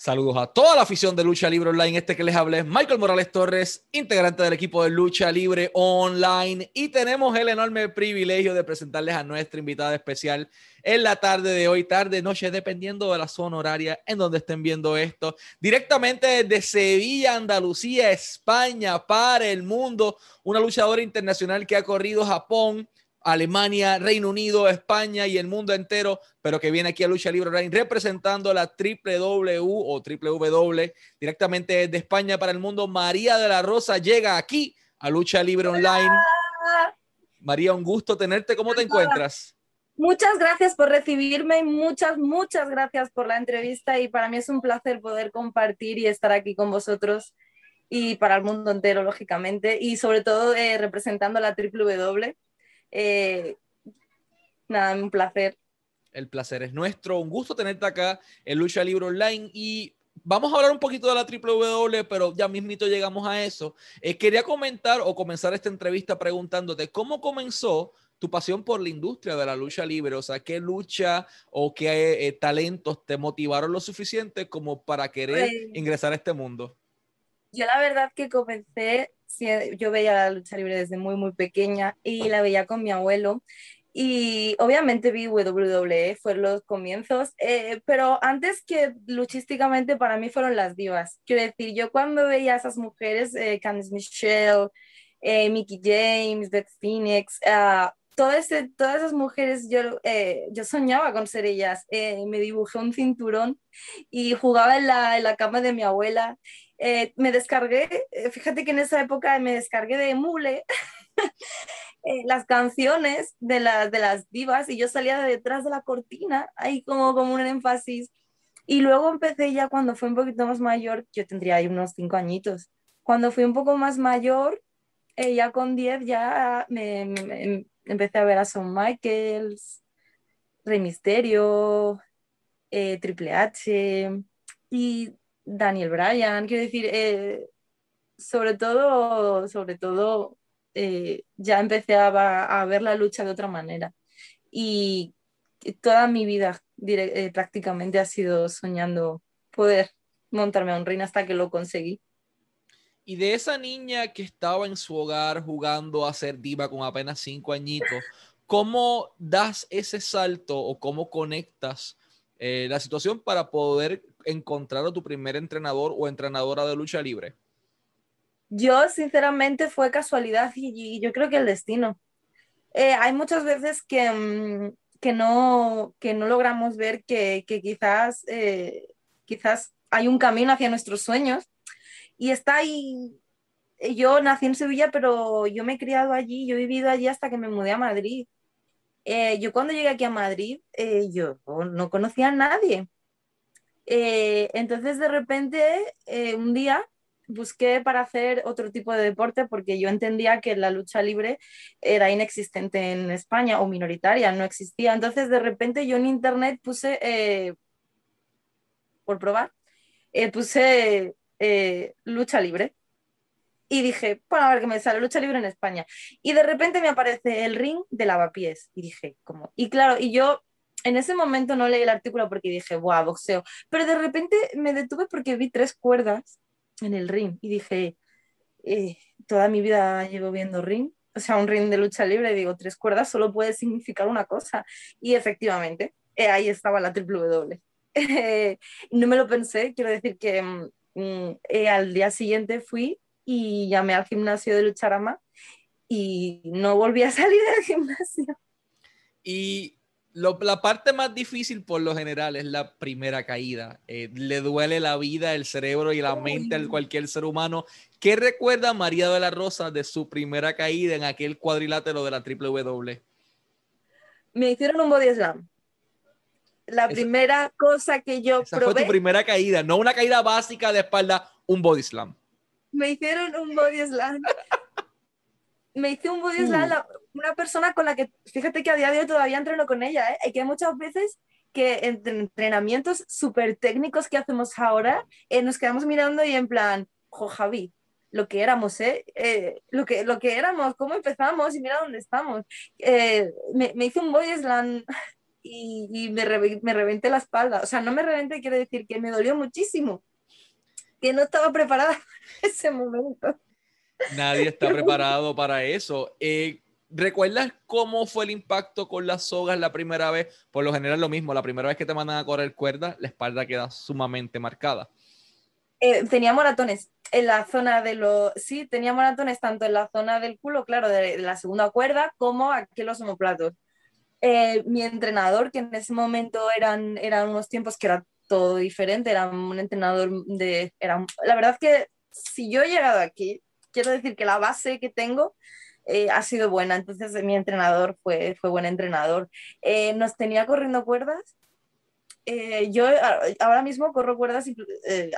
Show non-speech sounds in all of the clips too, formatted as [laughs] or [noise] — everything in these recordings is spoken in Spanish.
Saludos a toda la afición de Lucha Libre Online. Este que les hablé es Michael Morales Torres, integrante del equipo de Lucha Libre Online. Y tenemos el enorme privilegio de presentarles a nuestra invitada especial en la tarde de hoy, tarde, noche, dependiendo de la zona horaria en donde estén viendo esto. Directamente desde Sevilla, Andalucía, España, para el mundo. Una luchadora internacional que ha corrido Japón, Alemania, Reino Unido, España y el mundo entero, pero que viene aquí a Lucha Libre Online representando la W o W directamente desde España para el mundo. María de la Rosa llega aquí a Lucha Libre Online. María, un gusto tenerte. ¿Cómo te encuentras? Muchas gracias por recibirme y muchas, muchas gracias por la entrevista y para mí es un placer poder compartir y estar aquí con vosotros y para el mundo entero, lógicamente, y sobre todo eh, representando la W eh, nada, un placer. El placer es nuestro. Un gusto tenerte acá en Lucha Libre Online y vamos a hablar un poquito de la W, pero ya mismito llegamos a eso. Eh, quería comentar o comenzar esta entrevista preguntándote cómo comenzó tu pasión por la industria de la lucha libre, o sea, qué lucha o qué eh, talentos te motivaron lo suficiente como para querer pues ingresar a este mundo. Yo la verdad que comencé yo veía la lucha libre desde muy, muy pequeña y la veía con mi abuelo. Y obviamente vi WWE, fueron los comienzos, eh, pero antes que luchísticamente para mí fueron las divas. Quiero decir, yo cuando veía a esas mujeres, eh, Candice Michelle, eh, Mickey James, Beth Phoenix, uh, todas, esas mujeres, yo, yo soñaba con ser ellas. me dibujé un cinturón y jugaba en la, en la cama de mi abuela eh, me descargué, eh, fíjate que en esa época me descargué de Mule [laughs] eh, las canciones de, de las divas y yo salía de detrás de la cortina, ahí como, como un énfasis. Y luego empecé ya cuando fui un poquito más mayor, yo tendría ahí unos cinco añitos. Cuando fui un poco más mayor, ya con 10 ya me, me, empecé a ver a Shawn Michaels, Rey Misterio, Triple H y Daniel Bryan, quiero decir, eh, sobre todo, sobre todo, eh, ya empecé a, ver la lucha de otra manera. Y toda mi vida eh, prácticamente ha sido soñando poder montarme a un reino hasta que lo conseguí. Y de esa niña que estaba en su hogar jugando a ser diva con apenas cinco añitos, ¿cómo das ese salto o cómo conectas la situación para poder encontrar a tu primer entrenador o entrenadora de lucha libre? Yo, sinceramente, fue casualidad y, yo creo que el destino. Eh, hay muchas veces que, mm, que, no, que no logramos ver que, que quizás, eh, quizás hay un camino hacia nuestros sueños y está ahí. Yo nací en Sevilla, pero yo me he criado allí, yo he vivido allí hasta que me mudé a Madrid. Eh, yo cuando llegué aquí a Madrid, yo no conocía a nadie. Eh, entonces, de repente, eh, un día busqué para hacer otro tipo de deporte porque yo entendía que la lucha libre era inexistente en España o minoritaria, no existía. Entonces, de repente, yo en internet puse, eh, por probar, puse lucha libre. Y dije, bueno, a ver qué me sale lucha libre en España. Y de repente me aparece el ring de lavapiés. Y dije, ¿cómo? Y claro, y yo en ese momento no leí el artículo porque dije, ¡buah, boxeo! Pero de repente me detuve porque vi tres cuerdas en el ring y dije, eh, toda mi vida llevo viendo ring, o sea, un ring de lucha libre, y digo, tres cuerdas solo puede significar una cosa. Y efectivamente, eh, ahí estaba la triple W. [laughs] no me lo pensé, quiero decir que mm, mm, eh, al día siguiente fui y llamé al gimnasio de Lucharama y no volví a salir del gimnasio. Y la parte más difícil por lo general es la primera caída. Eh, le duele la vida, el cerebro y la mente a cualquier ser humano. ¿Qué recuerda María de la Rosa de su primera caída en aquel cuadrilátero de la triple W? Me hicieron un body slam. La primera cosa que yo esa fue tu primera caída, no una caída básica de espalda, un body slam. Me hicieron un body slam. Me hice un body slam una persona con la que, fíjate que a día de hoy todavía entreno con ella, ¿eh? y que muchas veces que en entrenamientos súper técnicos que hacemos ahora, eh, nos quedamos mirando y en plan, jo Javi, lo que éramos, ¿eh? ¿eh? lo, que, lo que éramos, cómo empezamos y mira dónde estamos. Eh, me, me hice un body slam y, me, me reventé la espalda. O sea, no me reventé, quiere decir que me dolió muchísimo, que no estaba preparada [laughs] para ese momento. Nadie está preparado para eso. Eh, ¿Recuerdas cómo fue el impacto con las sogas la primera vez? Por lo general lo mismo, la primera vez que te mandan a correr cuerda, la espalda queda sumamente marcada. Eh, tenía moratones en la zona de los... Sí, tenía moratones tanto en la zona del culo, claro, de, la segunda cuerda, como aquí en los homoplatos. Eh, mi entrenador, que en ese momento eran, eran unos tiempos que era todo diferente, era un entrenador de... Era, la verdad es que si yo he llegado aquí, quiero decir que la base que tengo eh, ha sido buena. Entonces mi entrenador fue, fue buen entrenador. Eh, nos tenía corriendo cuerdas. Eh, yo ahora mismo corro cuerdas,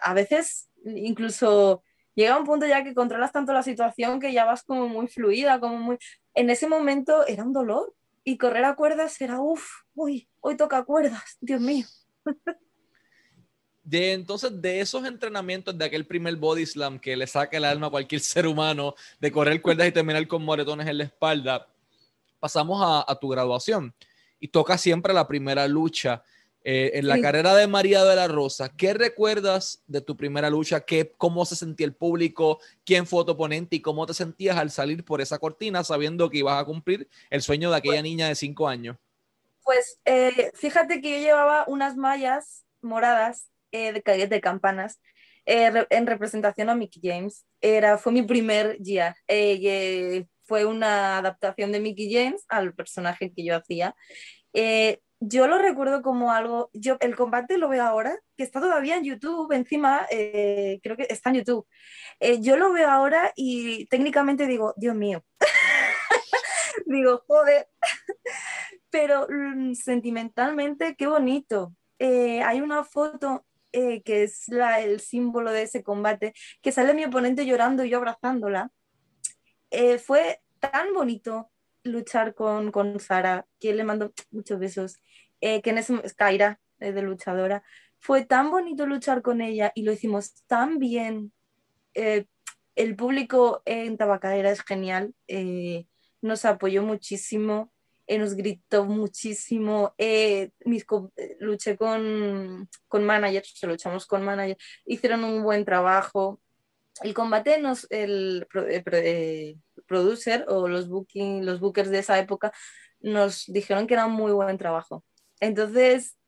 a veces incluso llega un punto ya que controlas tanto la situación que ya vas como muy fluida, como muy... En ese momento era un dolor y correr a cuerdas era, uff, uy, hoy toca cuerdas, Dios mío. [laughs] de entonces de esos entrenamientos de aquel primer body slam que le saca el alma a cualquier [laughs] ser humano, de correr cuerdas y terminar con moretones en la espalda, pasamos a, tu graduación y toca siempre la primera lucha. Eh, en la carrera de María de la Rosa, ¿qué recuerdas de tu primera lucha? ¿Qué, ¿Cómo se sentía el público? ¿Quién fue tu oponente? ¿Y cómo te sentías al salir por esa cortina sabiendo que ibas a cumplir el sueño de aquella pues niña de cinco años? Pues eh, fíjate que yo llevaba unas mallas moradas eh, de, de campanas eh, en representación a Mickey James. Era, fue mi primer GIA. Eh, fue una adaptación de Mickey James al personaje que yo hacía. yo lo recuerdo como algo, yo el combate lo veo ahora, que está todavía en YouTube, encima creo que está en YouTube. yo lo veo ahora y técnicamente digo, Dios mío, [laughs] digo, joder, [laughs] pero mm, sentimentalmente, qué bonito. hay una foto eh, que es el símbolo de ese combate, que sale mi oponente llorando y yo abrazándola. Eh, fue tan bonito luchar con, con Sara, que le mando muchos besos, eh, que en ese Kaira, de luchadora, fue tan bonito luchar con ella y lo hicimos tan bien. el público en Tabacadera es genial, nos apoyó muchísimo. Eh, nos gritó muchísimo. Eh, mis, eh, luché con, con managers, luchamos con managers, hicieron un buen trabajo. El combate, nos, el producer o los, booking, los bookers de esa época nos dijeron que era un muy buen trabajo. Entonces,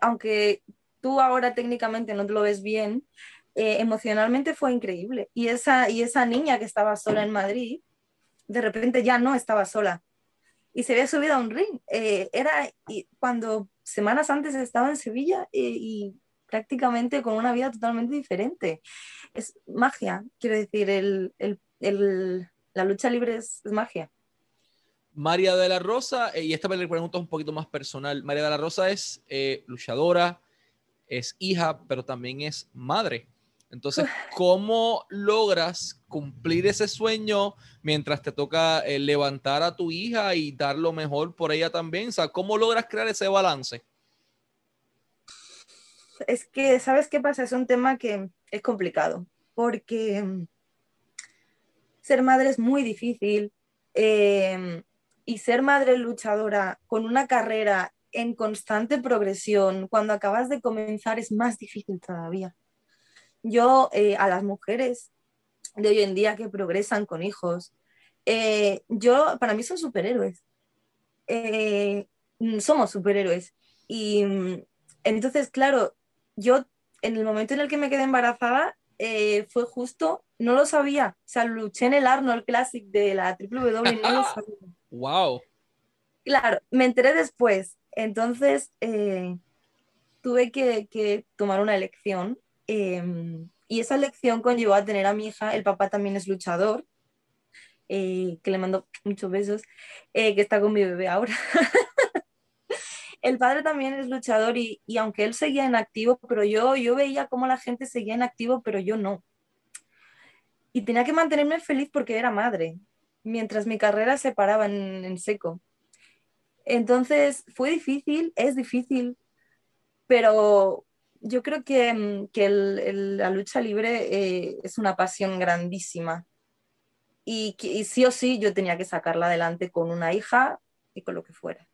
aunque tú ahora técnicamente no te lo ves bien, emocionalmente fue increíble. Y esa, y esa niña que estaba sola en Madrid, de repente ya no estaba sola y se había subido a un ring. Eh, era cuando semanas antes estaba en Sevilla eh, y prácticamente con una vida totalmente diferente. Es magia, quiero decir, el, el, el, la lucha libre es, magia. María de la Rosa, eh, y esta le pregunto un poquito más personal. María de la Rosa es luchadora, es hija, pero también es madre. Entonces, ¿cómo logras cumplir ese sueño mientras te toca eh, levantar a tu hija y dar lo mejor por ella también? O sea, ¿cómo logras crear ese balance? Es que, ¿sabes qué pasa? Es un tema que es complicado, porque mm, ser madre es muy difícil em, y ser madre luchadora con una carrera en constante progresión, cuando acabas de comenzar, es más difícil todavía yo eh, a las mujeres de hoy en día que progresan con hijos, eh, yo, para mí son superhéroes. Eh, somos superhéroes. Y mm, entonces, claro, yo en el momento en el que me quedé embarazada, fue justo, no lo sabía. O sea, luché en el Arnold Classic de la WWE, no lo sabía. [laughs] ¡Wow! Claro, me enteré después. Entonces, tuve que, que, tomar una elección Em, y esa lección conllevó a tener a mi hija, el papá también es luchador, eh, que le mando muchos besos, eh, que está con mi bebé ahora. [laughs] el padre también es luchador y, y, aunque él seguía en activo, pero yo, yo veía cómo la gente seguía en activo, pero yo no. Y tenía que mantenerme feliz porque era madre, mientras mi carrera se paraba en, en seco. Entonces fue difícil, es difícil, pero yo creo que, mm, que la lucha libre eh, es una pasión grandísima y, y, sí o sí yo tenía que sacarla adelante con una hija y con lo que fuera.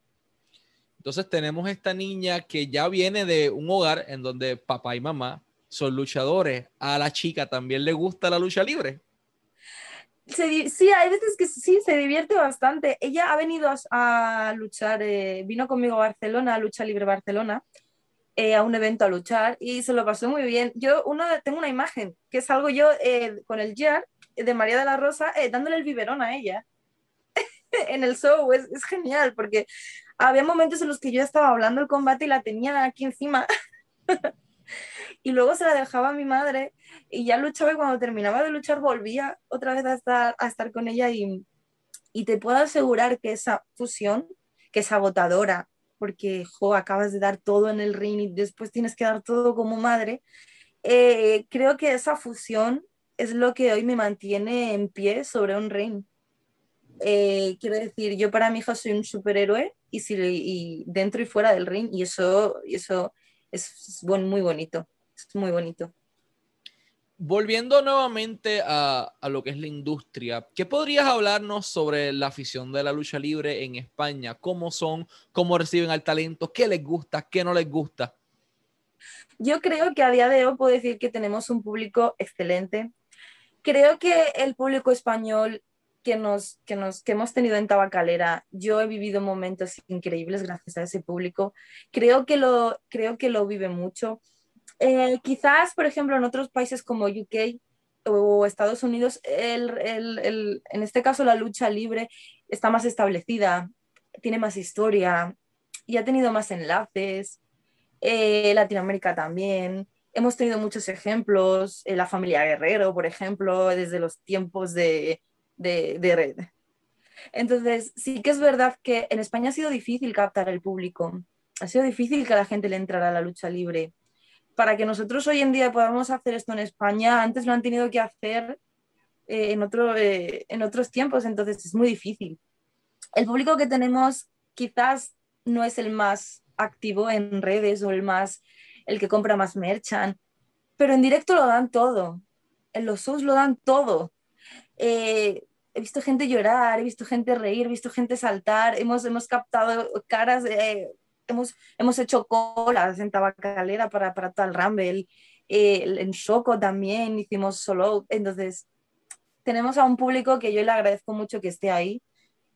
Entonces tenemos esta niña que ya viene de un hogar en donde papá y mamá son luchadores. A la chica también le gusta la lucha libre. sí, hay veces que sí, se divierte bastante. Ella ha venido a, luchar, eh, vino conmigo a Barcelona, a Lucha Libre Barcelona, eh, a un evento a luchar y se lo pasó muy bien. Yo uno, tengo una imagen que salgo yo eh, con el Jar de María de la Rosa dándole el biberón a ella [laughs] en el show. Es, es genial porque había momentos en los que yo estaba hablando el combate y la tenía aquí encima. [laughs] y luego se la dejaba a mi madre y ya luchaba y cuando terminaba de luchar volvía otra vez a estar, a estar con ella y, y te puedo asegurar que esa fusión, que es agotadora, porque jo, acabas de dar todo en el ring y después tienes que dar todo como madre, eh, creo que esa fusión es lo que hoy me mantiene en pie sobre un ring. Eh, quiero decir, yo para mi hija soy un superhéroe y, si, dentro y fuera del ring y eso, y eso es, muy bonito, es muy bonito. Volviendo nuevamente a, a, lo que es la industria, ¿qué podrías hablarnos sobre la afición de la lucha libre en España? ¿Cómo son? ¿Cómo reciben al talento? ¿Qué les gusta? ¿Qué no les gusta? Yo creo que a día de hoy puedo decir que tenemos un público excelente. Creo que el público español que, nos, que, nos, que hemos tenido en Tabacalera, yo he vivido momentos increíbles gracias a ese público. Creo que lo, creo que lo vive mucho. Eh, quizás, por ejemplo, en otros países como UK o Estados Unidos, en este caso la lucha libre está más establecida, tiene más historia y ha tenido más enlaces. Eh, Latinoamérica también. Hemos tenido muchos ejemplos, eh, la familia Guerrero, por ejemplo, desde los tiempos de, de, red. Entonces, sí que es verdad que en España ha sido difícil captar el público, ha sido difícil que la gente le entrara a la lucha libre. Para que nosotros hoy en día podamos hacer esto en España, antes lo han tenido que hacer eh, en, otro, eh, en otros tiempos, entonces es muy difícil. El público que tenemos quizás no es el más activo en redes o el más el que compra más merchan, pero en directo lo dan todo. En los shows lo dan todo. Eh, he visto gente llorar, he visto gente reír, he visto gente saltar, hemos, hemos captado caras, hemos, hemos hecho colas en Tabacalera para, para tal Rumble, eh, en Choco también hicimos solo, entonces tenemos a un público que yo le agradezco mucho que esté ahí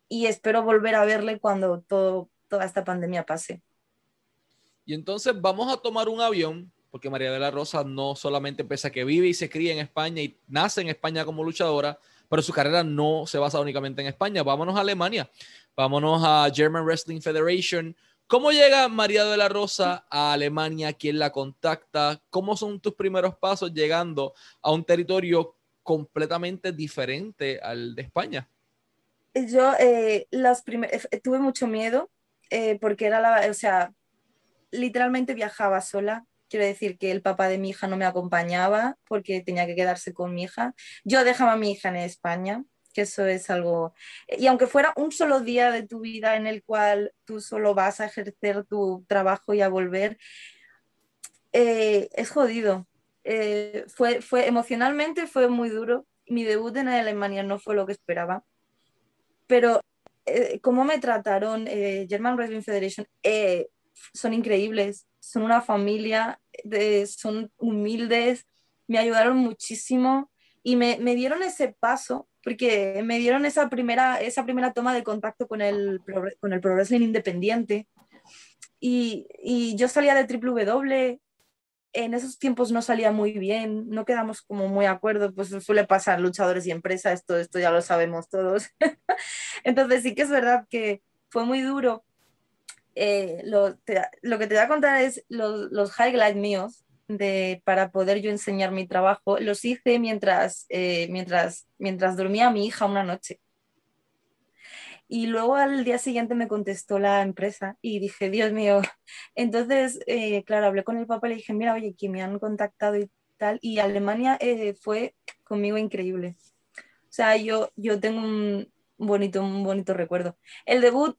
y espero volver a verle cuando todo, toda esta pandemia pase. Y entonces vamos a tomar un avión porque María de la Rosa no solamente pese a que vive y se cría en España y nace en España como luchadora, pero su carrera no se basa únicamente en España. Vámonos a Alemania, vámonos a German Wrestling Federation. ¿Cómo llega María de la Rosa a Alemania? ¿Quién la contacta? ¿Cómo son tus primeros pasos llegando a un territorio completamente diferente al de España? Yo eh, las eh, tuve mucho miedo eh, porque era la, o sea, literalmente viajaba sola Quiero decir que el papá de mi hija no me acompañaba porque tenía que quedarse con mi hija. Yo dejaba a mi hija en España, eso es algo... Y aunque fuera un solo día de tu vida en el cual tú solo vas a ejercer tu trabajo y a volver, eh, es jodido. Eh, fue, fue, emocionalmente fue muy duro. Mi debut en Alemania no fue lo que esperaba. Pero eh, cómo me trataron German Wrestling Federation son increíbles son una familia, son humildes, me ayudaron muchísimo y me, me, dieron ese paso, porque me dieron esa primera, esa primera toma de contacto con el, con el Pro Wrestling independiente. Y, y yo salía de triple W, en esos tiempos no salía muy bien, no quedamos como muy de acuerdo, pues suele pasar luchadores y empresa, esto, esto ya lo sabemos todos. [laughs] Entonces sí que es verdad que fue muy duro, eh, lo, que te voy a contar es los, los highlights míos de, para poder yo enseñar mi trabajo. Los hice mientras, eh, mientras, mientras dormía mi hija una noche. Y luego al día siguiente me contestó la empresa y dije, Dios mío. [laughs] Entonces, eh, claro, hablé con el papá y le dije, mira, oye, que me han contactado y tal. Y Alemania fue conmigo increíble. O sea, yo, yo tengo un bonito, un bonito recuerdo. El debut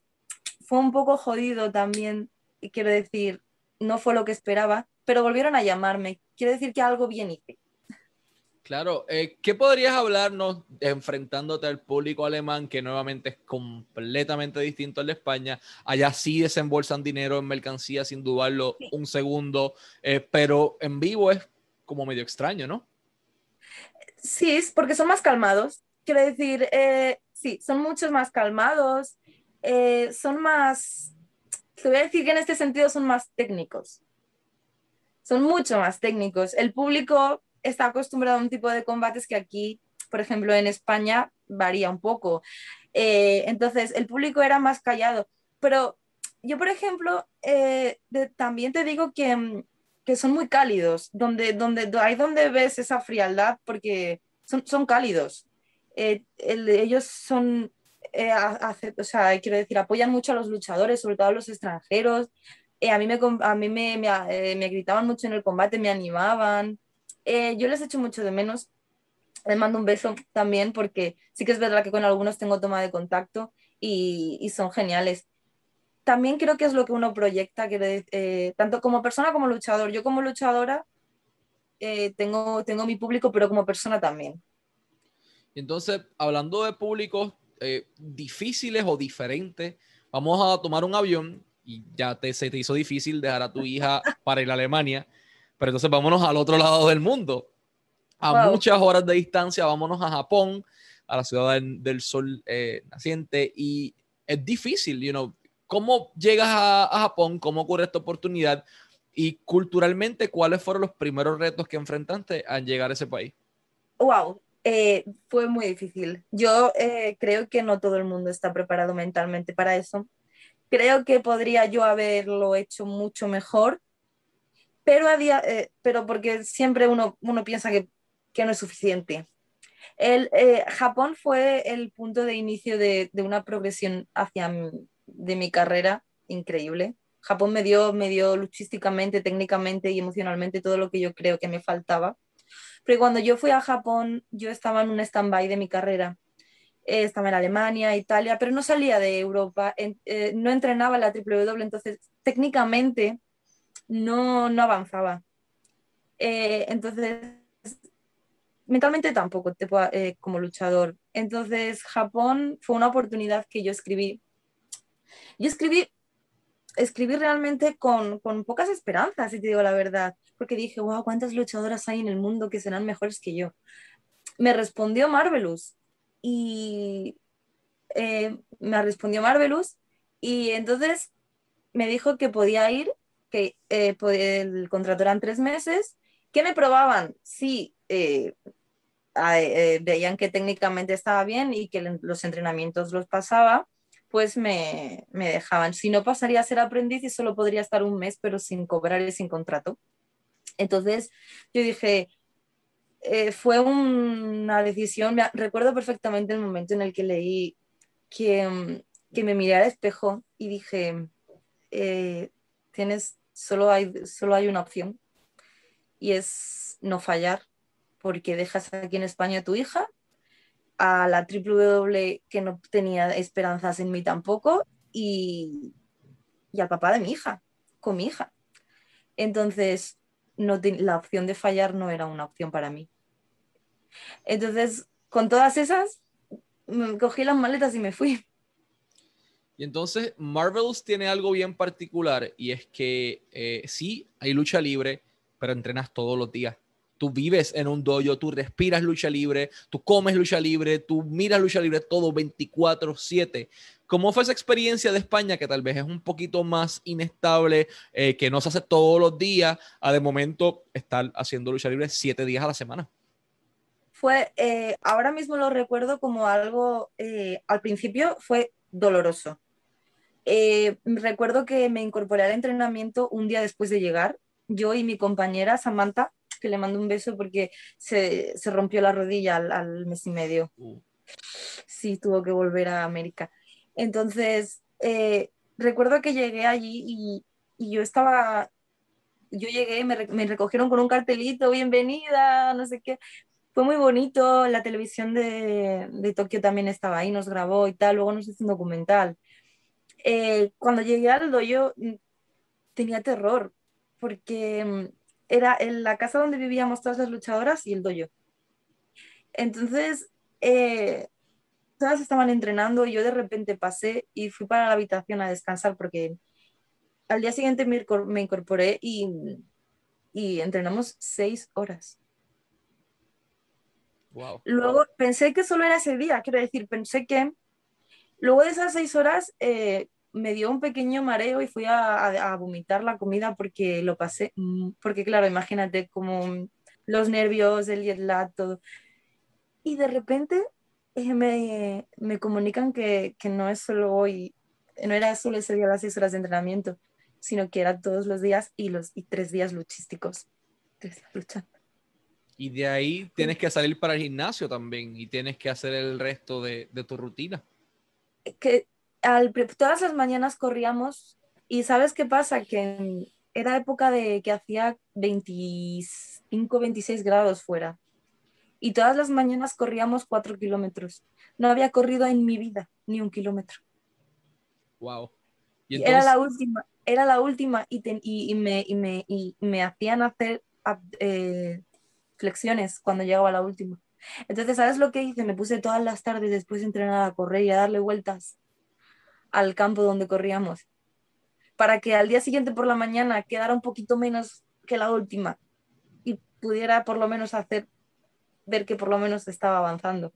fue un poco jodido también, quiero decir, no fue lo que esperaba, pero volvieron a llamarme. Quiero decir que algo bien hice. Claro, eh, ¿qué podrías hablarnos enfrentándote al público alemán que nuevamente es completamente distinto al de España? Allá sí desembolsan dinero en mercancía sin dudarlo un segundo, eh, pero en vivo es como medio extraño, ¿no? Sí, es porque son más calmados. Quiero decir, eh, sí, son muchos más calmados, son más, te voy a decir que en este sentido son más técnicos. Son mucho más técnicos. El público está acostumbrado a un tipo de combates que aquí, por ejemplo, en España varía un poco. Eh, entonces, el público era más callado. Pero yo, por ejemplo, eh, también te digo que, mm, que, son muy cálidos, donde, donde, ahí donde ves esa frialdad, porque son, son cálidos. Eh, ellos son, o sea, quiero decir, apoyan mucho a los luchadores, sobre todo a los extranjeros. a mí, me, a mí me, me, me gritaban mucho en el combate, me animaban. Eh, yo les echo mucho de menos. Les mando un beso también porque sí que es verdad que con algunos tengo toma de contacto y, son geniales. También creo que es lo que uno proyecta, que, eh, tanto como persona como luchador. Yo como luchadora eh, tengo, tengo mi público, pero como persona también. Entonces, hablando de públicos difíciles o diferentes, vamos a tomar un avión y ya te, se te hizo difícil dejar a tu hija [laughs] para ir a Alemania. Pero entonces vámonos al otro lado del mundo. A muchas horas de distancia, vámonos a Japón, a la ciudad del, sol eh, naciente. Y es difícil, you know, ¿cómo llegas a, Japón? ¿Cómo ocurre esta oportunidad? Y culturalmente, ¿cuáles fueron los primeros retos que enfrentaste al llegar a ese país? Wow, eh, fue muy difícil. Yo eh, creo que no todo el mundo está preparado mentalmente para eso. Creo que podría yo haberlo hecho mucho mejor, pero, eh, porque siempre uno, piensa que, no es suficiente. El, Japón fue el punto de inicio de, una progresión hacia de mi carrera increíble. Japón me dio, me dio luchísticamente, técnicamente y emocionalmente todo lo que yo creo que me faltaba. Pero cuando yo fui a Japón, yo estaba en un stand-by de mi carrera. Eh, estaba en Alemania, Italia, pero no salía de Europa, no entrenaba en la WWE, entonces técnicamente no, no avanzaba. Eh, entonces, mentalmente tampoco eh, como luchador. Entonces, Japón fue una oportunidad que yo escribí. Yo escribí, escribí realmente con, con pocas esperanzas, si te digo la verdad, porque dije, wow, ¿cuántas luchadoras hay en el mundo que serán mejores que yo? Me respondió Marvelous y eh, me respondió Marvelous y entonces me dijo que podía ir que eh, el contrato eran tres meses, que me probaban si eh, eh, veían que técnicamente estaba bien y que los entrenamientos los pasaba, pues me, me, dejaban. Si no, pasaría a ser aprendiz y solo podría estar un mes, pero sin cobrar y sin contrato. Entonces yo dije, fue una decisión, me, recuerdo perfectamente el momento en el que leí que, que me miré al espejo y dije, tienes solo hay, solo hay una opción y es no fallar, porque dejas aquí en España a tu hija, a la W que no tenía esperanzas en mí tampoco y, y al papá de mi hija, con mi hija. Entonces, no la opción de fallar no era una opción para mí. Entonces, con todas esas, cogí las maletas y me fui. Y entonces Marvels tiene algo bien particular y es que eh, sí, hay lucha libre, pero entrenas todos los días. Tú vives en un dojo, tú respiras lucha libre, tú comes lucha libre, tú miras lucha libre todo 24/7. ¿Cómo fue esa experiencia de España que tal vez es un poquito más inestable, eh, que no se hace todos los días, a de momento estar haciendo lucha libre siete días a la semana? Fue, eh, ahora mismo lo recuerdo como algo, al principio fue doloroso eh, recuerdo que me incorporé al entrenamiento un día después de llegar, yo y mi compañera Samantha, que le mando un beso porque se, se rompió la rodilla al, mes y medio. Uh. Sí, tuvo que volver a América. Entonces, eh, recuerdo que llegué allí y, y, yo estaba, yo llegué, me, me recogieron con un cartelito, bienvenida, no sé qué, fue muy bonito, la televisión de, de, Tokio también estaba ahí, nos grabó y tal, luego nos hizo un documental. Eh, cuando llegué al dojo mm, tenía terror, porque mm, era en la casa donde vivíamos todas las luchadoras y el dojo. Entonces, eh, todas estaban entrenando y yo de repente pasé y fui para la habitación a descansar porque al día siguiente me, incorporé y, y entrenamos seis horas. Luego pensé que solo era ese día, quiero decir, pensé que luego de esas seis horas eh, me dio un pequeño mareo y fui a, vomitar la comida porque lo pasé, porque claro, imagínate como los nervios, el jet lag, todo. Y de repente eh, me, me, comunican que, que, no es solo hoy, no era solo ese día las seis horas de entrenamiento, sino que era todos los días y los y tres días luchísticos. Tres días luchando. Y de ahí tienes que salir para el gimnasio también y tienes que hacer el resto de, de tu rutina. Que al, todas las mañanas corríamos y ¿sabes qué pasa? Que era época de que hacía 25, 26 grados fuera y todas las mañanas corríamos cuatro kilómetros. No había corrido en mi vida ni un kilómetro. Wow. Era la última, era la última y, y, me, y, me, y me, hacían hacer eh, flexiones cuando llegaba la última. Entonces, ¿sabes lo que hice? Me puse todas las tardes después de entrenar a correr y a darle vueltas al campo donde corríamos para que al día siguiente por la mañana quedara un poquito menos que la última y pudiera por lo menos hacer ver que por lo menos estaba avanzando.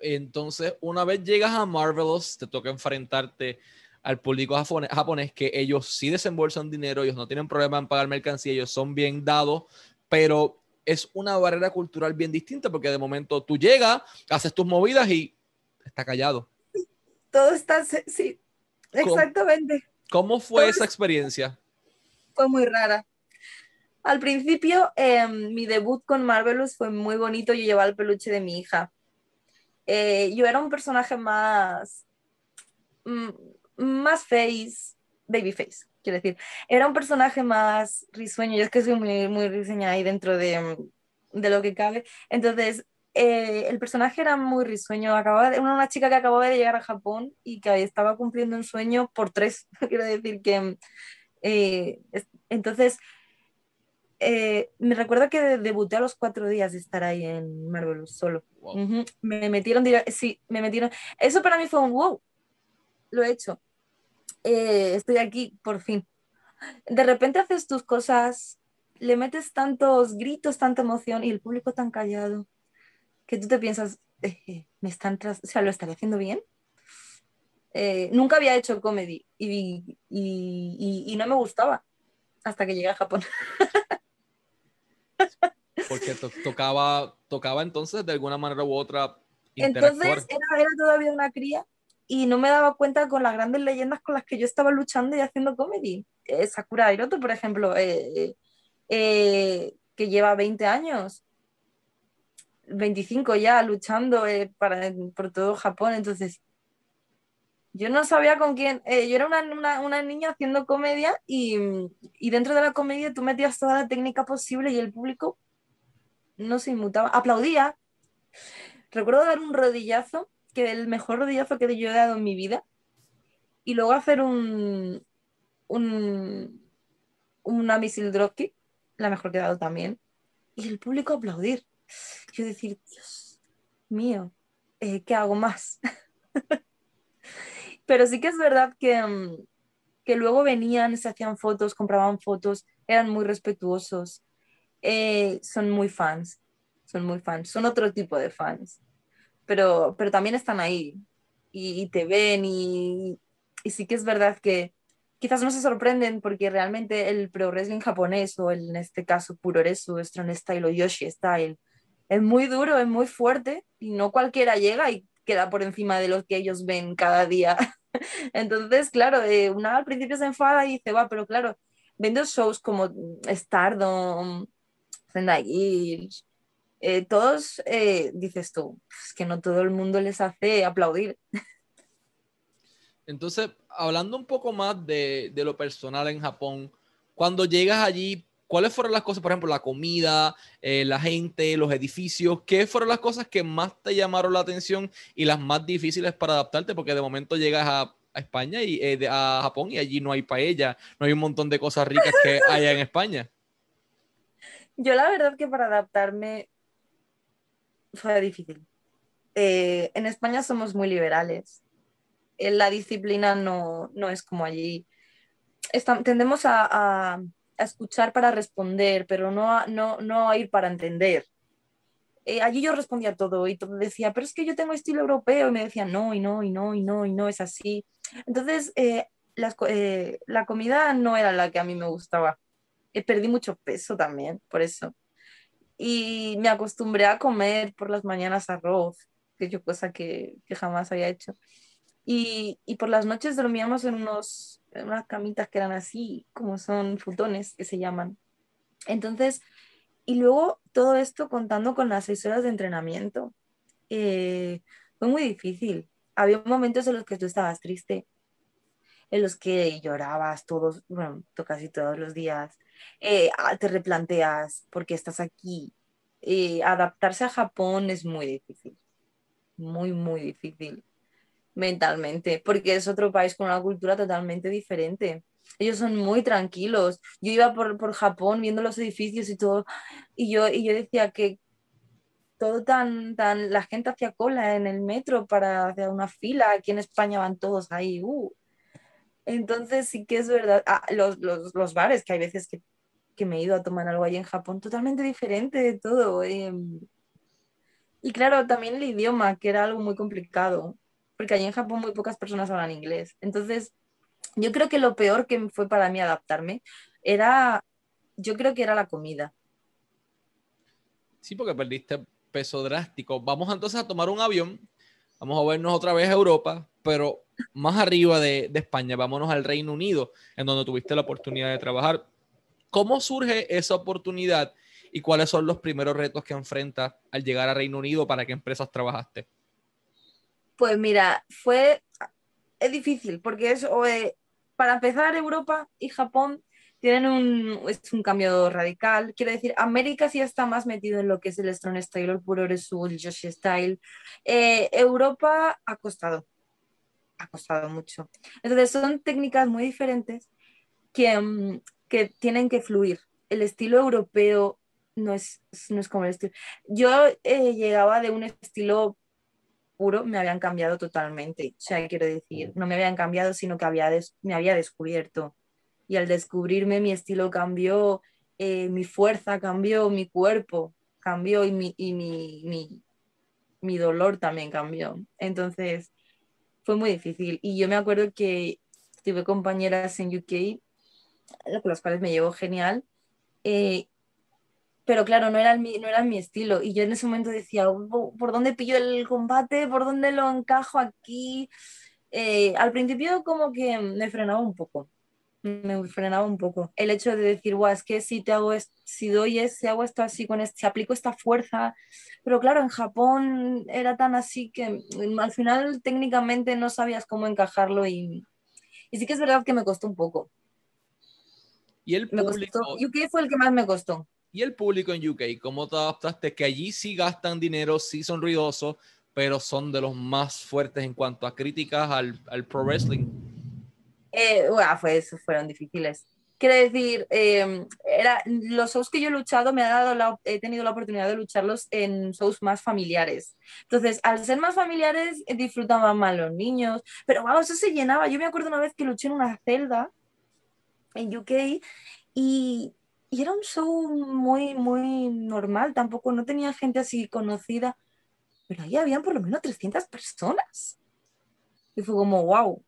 Entonces, una vez llegas a Marvelous, te toca enfrentarte al público japonés, que ellos sí desembolsan dinero, ellos no tienen problema en pagar mercancía, ellos son bien dados, pero es una barrera cultural bien distinta porque de momento tú llegas, haces tus movidas y está callado. Todo está, sí, exactamente. ¿Cómo, fue esa experiencia? Fue muy rara. Al principio, em, mi debut con Marvelous fue muy bonito. Yo llevaba el peluche de mi hija. Eh, yo era un personaje más, mm, más face, baby face, quiero decir. Era un personaje más risueño. Yo es que soy muy, muy risueña ahí dentro de, de lo que cabe. Entonces, eh, el personaje era muy risueño. Acababa de, una, una chica que acababa de llegar a Japón y que estaba cumpliendo un sueño por tres. [laughs] quiero decir que. Eh, entonces, eh, me recuerdo que debuté a los cuatro días de estar ahí en Marvelous solo. Me metieron, sí, me metieron. Eso para mí fue un wow. Lo he hecho. Estoy aquí, por fin. De repente haces tus cosas, le metes tantos gritos, tanta emoción y el público tan callado que tú te piensas, eh, me están tras o sea, lo estaré haciendo bien. nunca había hecho comedy y, y, y no me gustaba hasta que llegué a Japón. [laughs] Porque tocaba, tocaba entonces de alguna manera u otra. Entonces era, era, todavía una cría y no me daba cuenta con las grandes leyendas con las que yo estaba luchando y haciendo comedy. Eh, Sakura Hiroto, por ejemplo, eh, eh, que lleva 20 años, 25 ya luchando para, por todo Japón. Entonces, yo no sabía con quién, yo era una, una, una, niña haciendo comedia y, y, dentro de la comedia tú metías toda la técnica posible y el público no se inmutaba, aplaudía. Recuerdo dar un rodillazo, que el mejor rodillazo que yo he dado en mi vida, y luego hacer un, un una misil dropkick, la mejor que he dado también, y el público aplaudir. Yo decir, Dios mío, eh, ¿qué hago más? [laughs] Pero sí que es verdad que, mm, que luego venían, se hacían fotos, compraban fotos, eran muy respetuosos. Eh, son muy fans, son muy fans, son otro tipo de fans, pero, pero también están ahí y, te ven y, y, sí que es verdad que quizás no se sorprenden porque realmente el pro wrestling japonés o en este caso Puroresu, Strong Style o Yoshi Style es muy duro, es muy fuerte y no cualquiera llega y queda por encima de lo que ellos ven cada día. [laughs] Entonces, claro, eh, una al principio se enfada y dice, va, pero claro, viendo shows como Stardom, Zendaya, eh, todos, eh, dices tú, es que no todo el mundo les hace aplaudir. Entonces, hablando un poco más de, de, lo personal en Japón, cuando llegas allí, ¿cuáles fueron las cosas, por ejemplo, la comida, eh, la gente, los edificios? ¿Qué fueron las cosas que más te llamaron la atención y las más difíciles para adaptarte? Porque de momento llegas a, a España y a Japón y allí no hay paella, no hay un montón de cosas ricas que [laughs] hay en España. Yo la verdad que para adaptarme fue difícil. Eh, en España somos muy liberales. En la disciplina no, no es como allí. tendemos a, a, a, escuchar para responder, pero no a, no, no a ir para entender. Eh, allí yo respondía todo y todo decía, pero es que yo tengo estilo europeo y me decían, no, y no, y no, y no, y no, es así. Entonces, eh, eh, la comida no era la que a mí me gustaba. perdí mucho peso también, por eso. Y me acostumbré a comer por las mañanas arroz, que yo cosa que, que jamás había hecho. Y, y, por las noches dormíamos en, unos, unas camitas que eran así, como son futones, que se llaman. Entonces, y luego todo esto contando con las seis horas de entrenamiento. Eh, fue muy difícil. Había momentos en los que tú estabas triste, en los que llorabas todos, bueno, casi todos los días. Eh, ah, te replanteas por qué estás aquí. Eh, adaptarse a Japón es muy difícil. Muy, muy difícil mentalmente, porque es otro país con una cultura totalmente diferente ellos son muy tranquilos. Yo iba por, por Japón viendo los edificios y todo, y yo, y yo decía que todo tan, tan, la gente hacía cola en el metro para hacer una fila, aquí en España van todos ahí, uh. Entonces sí que es verdad, ah, los, los, los, bares, que hay veces que, que, me he ido a tomar algo ahí en Japón, totalmente diferente de todo. Eh. Y claro, también el idioma, que era algo muy complicado, porque allí en Japón muy pocas personas hablan inglés. Entonces, yo creo que lo peor que fue para mí adaptarme era, yo creo que era la comida. Sí, porque perdiste peso drástico. Vamos entonces a tomar un avión, vamos a vernos otra vez a Europa, pero más arriba de, España, vámonos al Reino Unido, en donde tuviste la oportunidad de trabajar. ¿Cómo surge esa oportunidad y cuáles son los primeros retos que enfrentas al llegar a Reino Unido? ¿Para qué empresas trabajaste? Pues mira, fue es difícil porque es, eh, para empezar, Europa y Japón tienen un, es un cambio radical. Quiero decir, América sí está más metido en lo que es el Strong Style, el Puroresu, el Joshi Style. Eh, Europa ha costado, ha costado mucho. Entonces son técnicas muy diferentes que, mm, que tienen que fluir. El estilo europeo no es, no es como el estilo. Yo eh, llegaba de un estilo me habían cambiado totalmente. O sea, quiero decir, no me habían cambiado, sino que había me había descubierto. Y al descubrirme, mi estilo cambió, eh, mi fuerza cambió, mi cuerpo cambió y, mi, y mi, mi, mi dolor también cambió. Entonces, fue muy difícil. Y yo me acuerdo que tuve compañeras en UK, con las cuales me llevo genial, eh, pero claro, no era, mi, no era mi estilo. Y yo en ese momento decía, ¿por dónde pillo el combate? ¿Por dónde lo encajo aquí? Eh, al principio como que me frenaba un poco, me frenaba un poco. El hecho de decir, guau, es que si te hago, si doy si hago esto así, con este, si aplico esta fuerza, pero claro, en Japón era tan así que al final técnicamente no sabías cómo encajarlo y, y sí que es verdad que me costó un poco. Y el público... Me UK fue el que más me costó. ¿Y el público en UK? ¿Cómo te adaptaste? Que allí sí gastan dinero, sí son ruidosos, pero son de los más fuertes en cuanto a críticas al, al pro wrestling. Eh, bueno, pues, fueron difíciles. Quiero decir, em, era, los shows que yo he luchado me ha dado la, he tenido la oportunidad de lucharlos en shows más familiares. Entonces, al ser más familiares, eh, disfrutaban más los niños. Pero wow, eso se llenaba. Yo me acuerdo una vez que luché en una celda en UK y y era un show muy, muy normal, tampoco no tenía gente así conocida, pero ahí habían por lo menos 300 personas. Y fue como, wow,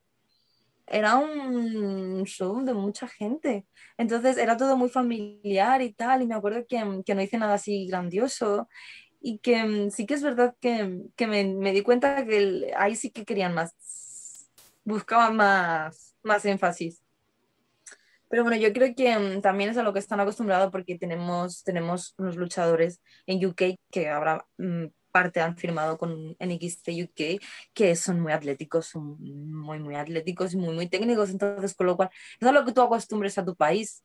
era un show de mucha gente. Entonces era todo muy familiar y tal, y me acuerdo que, que no hice nada así grandioso y que mm, sí que es verdad que, que me, me, di cuenta que ahí sí que querían más, buscaban más, más énfasis. Pero bueno, yo creo que mm, también es a lo que están acostumbrados porque tenemos, tenemos unos luchadores en UK que ahora mm, parte han firmado con NXT UK que son muy atléticos, son muy, muy atléticos y muy, muy técnicos. Entonces, con lo cual, es a lo que tú acostumbres a tu país.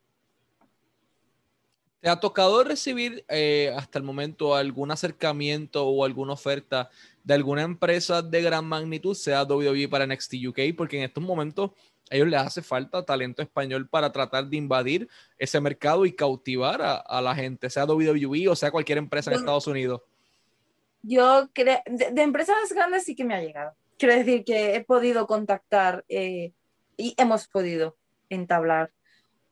¿Te ha tocado recibir eh, hasta el momento algún acercamiento o alguna oferta de alguna empresa de gran magnitud, sea WWE para NXT UK? Porque en estos momentos a ellos les hace falta talento español para tratar de invadir ese mercado y cautivar a, la gente, sea WWE o sea cualquier empresa en Estados Unidos. Yo creo, de, empresas grandes sí que me ha llegado. Quiero decir que he podido contactar eh, y hemos podido entablar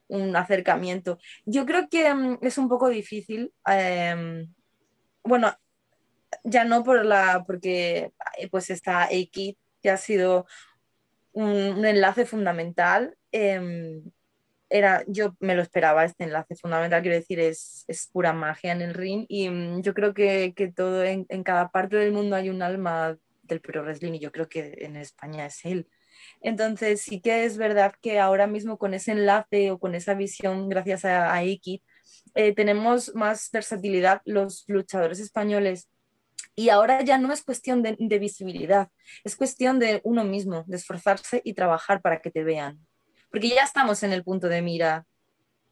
un acercamiento. Yo creo que mm, es un poco difícil, em, bueno, ya no por la, porque eh, pues está X, que ha sido un, enlace fundamental. Em, era, yo me lo esperaba, este enlace fundamental, quiero decir, es, es pura magia en el ring y mm, yo creo que, que todo en, en, cada parte del mundo hay un alma del pro wrestling y yo creo que en España es él. Entonces sí que es verdad que ahora mismo con ese enlace o con esa visión gracias a, a Iki, eh, tenemos más versatilidad los luchadores españoles y ahora ya no es cuestión de, visibilidad, es cuestión de uno mismo, de esforzarse y trabajar para que te vean. Porque ya estamos en el punto de mira.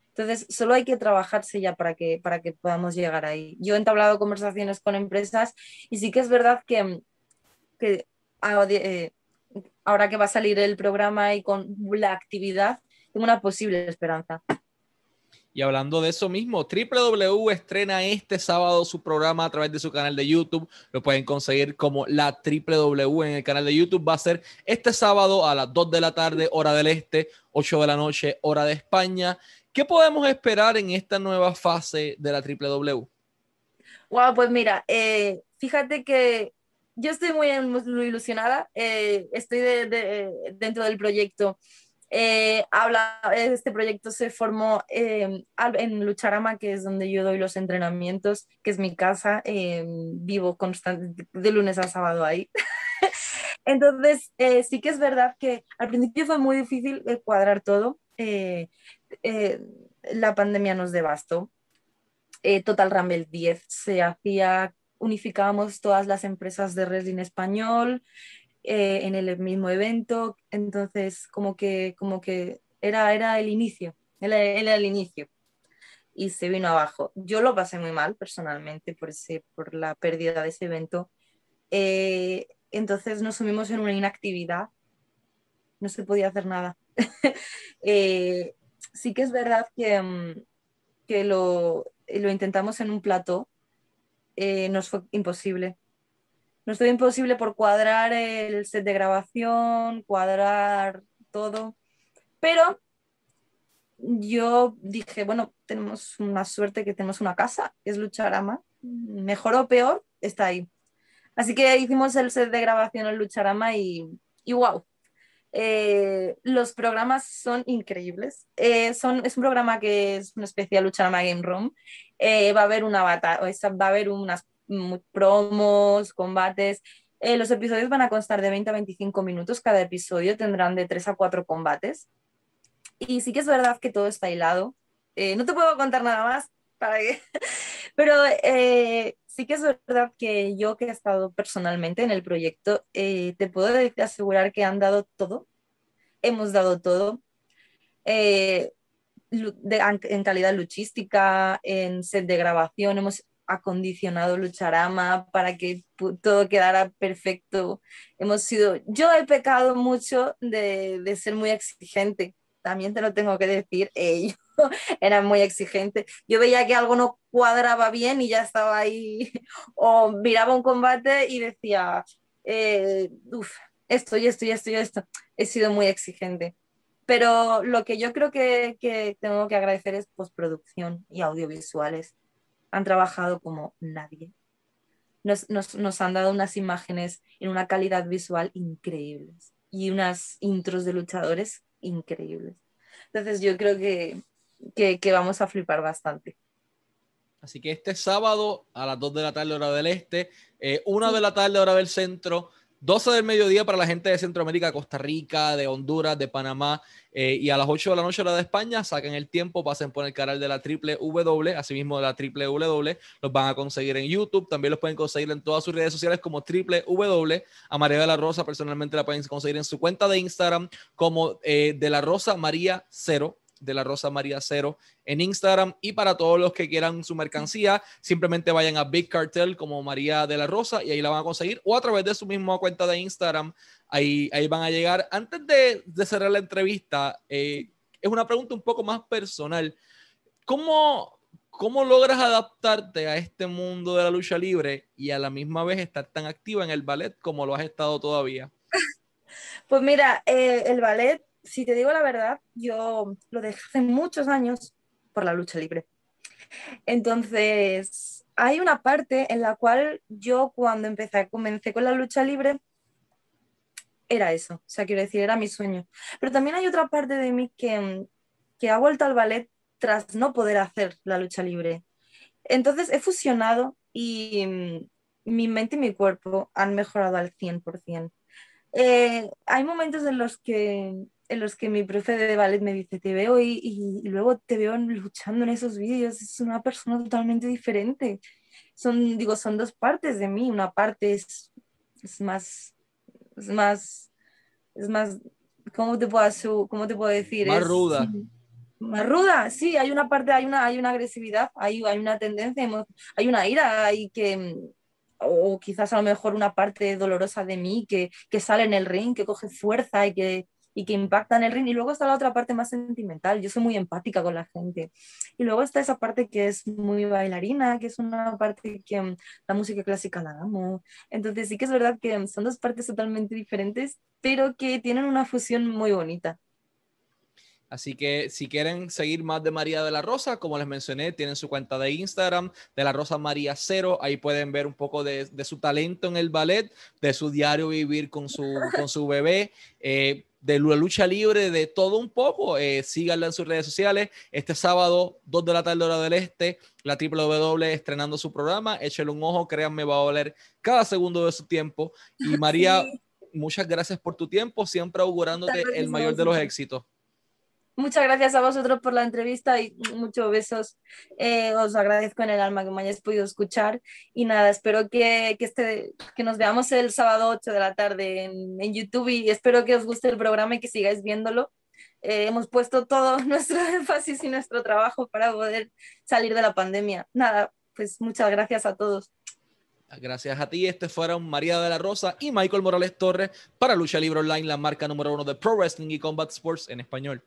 Entonces, solo hay que trabajarse ya para que, para que podamos llegar ahí. Yo he entablado conversaciones con empresas y sí que es verdad que, que eh, ahora que va a salir el programa y con la actividad, tengo una posible esperanza. Y hablando de eso mismo, WW estrena este sábado su programa a través de su canal de YouTube. Lo pueden conseguir como la WW en el canal de YouTube. Va a ser este sábado a las 2 de la tarde, hora del este, 8 de la noche, hora de España. ¿Qué podemos esperar en esta nueva fase de la WW? Wow, pues mira, eh, fíjate que yo estoy muy, ilusionada. Eh, estoy dentro del proyecto eh, habla, este proyecto se formó eh, en Lucharama, que es donde yo doy los entrenamientos, que es mi casa, eh, vivo constante, de lunes a sábado ahí. [laughs] Entonces, sí que es verdad que al principio fue muy difícil cuadrar todo. la pandemia nos devastó. Total Rumble 10 se hacía, unificábamos todas las empresas de wrestling español, eh, en el mismo evento, entonces como que, como que era, era el inicio, era, el inicio y se vino abajo. Yo lo pasé muy mal personalmente por, ese, por la pérdida de ese evento. Eh, entonces nos sumimos en una inactividad, no se podía hacer nada. [laughs] Eh, sí que es verdad que, mm, que lo, lo, intentamos en un plató, nos fue imposible no estuvo imposible por cuadrar el set de grabación, cuadrar todo, pero yo dije, bueno, tenemos una suerte que tenemos una casa, es Lucharama, mejor o peor, está ahí. Así que hicimos el set de grabación en Lucharama y, y wow, eh, los programas son increíbles. Eh, son, es un programa que es una especie de Lucharama Game Room. Eh, va a haber una batalla, va a haber unas promos, combates. Eh, los episodios van a constar de 20 a 25 minutos. Cada episodio tendrán de 3 a 4 combates. Y sí que es verdad que todo está hilado. Eh, no te puedo contar nada más, [laughs] pero eh, sí que es verdad que yo que he estado personalmente en el proyecto, te puedo asegurar que han dado todo. Hemos dado todo. en calidad luchística, en set de grabación, hemos acondicionado Lucharama para que todo quedara perfecto. Hemos sido, yo he pecado mucho de, de ser muy exigente, también te lo tengo que decir, [laughs] ellos era muy exigente. Yo veía que algo no cuadraba bien y ya estaba ahí, [laughs] o miraba un combate y decía, eh, esto y esto y esto y esto. He sido muy exigente. Pero lo que yo creo que, que tengo que agradecer es postproducción y audiovisuales han trabajado como nadie. Nos, nos, nos, han dado unas imágenes en una calidad visual increíbles y unas intros de luchadores increíbles. Entonces yo creo que, que, que vamos a flipar bastante. Así que este sábado a las 2 de la tarde hora del este, eh, 1 de la tarde hora del centro, 12 del mediodía para la gente de Centroamérica, Costa Rica, de Honduras, de Panamá eh, y a las 8 de la noche hora de España, saquen el tiempo, pasen por el canal de la triple W, asimismo de la triple W, los van a conseguir en YouTube, también los pueden conseguir en todas sus redes sociales como triple W, a María de la Rosa personalmente la pueden conseguir en su cuenta de Instagram como eh, de la Rosa María Cero, de la Rosa María Cero en Instagram. Y para todos los que quieran su mercancía, simplemente vayan a Big Cartel como María de la Rosa y ahí la van a conseguir o a través de su misma cuenta de Instagram. Ahí, ahí van a llegar. Antes de, cerrar la entrevista, eh, es una pregunta un poco más personal. ¿Cómo, ¿Cómo logras adaptarte a este mundo de la lucha libre y a la misma vez estar tan activa en el ballet como lo has estado todavía? [laughs] Pues mira, eh, el ballet, si te digo la verdad, yo lo dejé hace muchos años por la lucha libre. Entonces, hay una parte en la cual yo cuando empecé, comencé con la lucha libre, era eso, o sea, quiero decir, era mi sueño. Pero también hay otra parte de mí que, que ha vuelto al ballet tras no poder hacer la lucha libre. Entonces he fusionado y mm, mi mente y mi cuerpo han mejorado al 100%. Eh, hay momentos en los que en los que mi profe de ballet me dice, te veo y, y, luego te veo luchando en esos vídeos, es una persona totalmente diferente. Son, digo, son dos partes de mí, una parte es, es más, es más, es más, ¿cómo te puedo, cómo te puedo decir? Más ruda. Más ruda, sí, hay una parte, hay una, hay una agresividad, hay, hay una tendencia, hay una ira, hay que, o quizás a lo mejor una parte dolorosa de mí que, que sale en el ring, que coge fuerza y que, y que impacta en el ring. Y luego está la otra parte más sentimental. Yo soy muy empática con la gente. Y luego está esa parte que es muy bailarina, que es una parte que mm, la música clásica la amo. Entonces sí que es verdad que son dos partes totalmente diferentes, pero que tienen una fusión muy bonita. Así que si quieren seguir más de María de la Rosa, como les mencioné, tienen su cuenta de Instagram, de la Rosa María Cero. Ahí pueden ver un poco de, su talento en el ballet, de su diario vivir con su, con su bebé. Eh, de la lucha libre, de todo un poco. Eh, síganla en sus redes sociales. Este sábado, 2 de la tarde, hora del este, la W estrenando su programa. Échale un ojo, créanme, va a valer cada segundo de su tiempo. Y [laughs] María, muchas gracias por tu tiempo, siempre augurándote el mayor de los éxitos. Muchas gracias a vosotros por la entrevista y muchos besos. Eh, os agradezco en el alma que me hayáis podido escuchar. Y nada, espero que, que, este, que nos veamos el sábado 8 de la tarde en, en YouTube y espero que os guste el programa y que sigáis viéndolo. Eh, hemos puesto todo [laughs] nuestro énfasis y nuestro trabajo para poder salir de la pandemia. Nada, pues muchas gracias a todos. Gracias a ti, este fueron María de la Rosa y Michael Morales Torres para Lucha Libre Online, la marca número uno de Pro Wrestling y Combat Sports en español.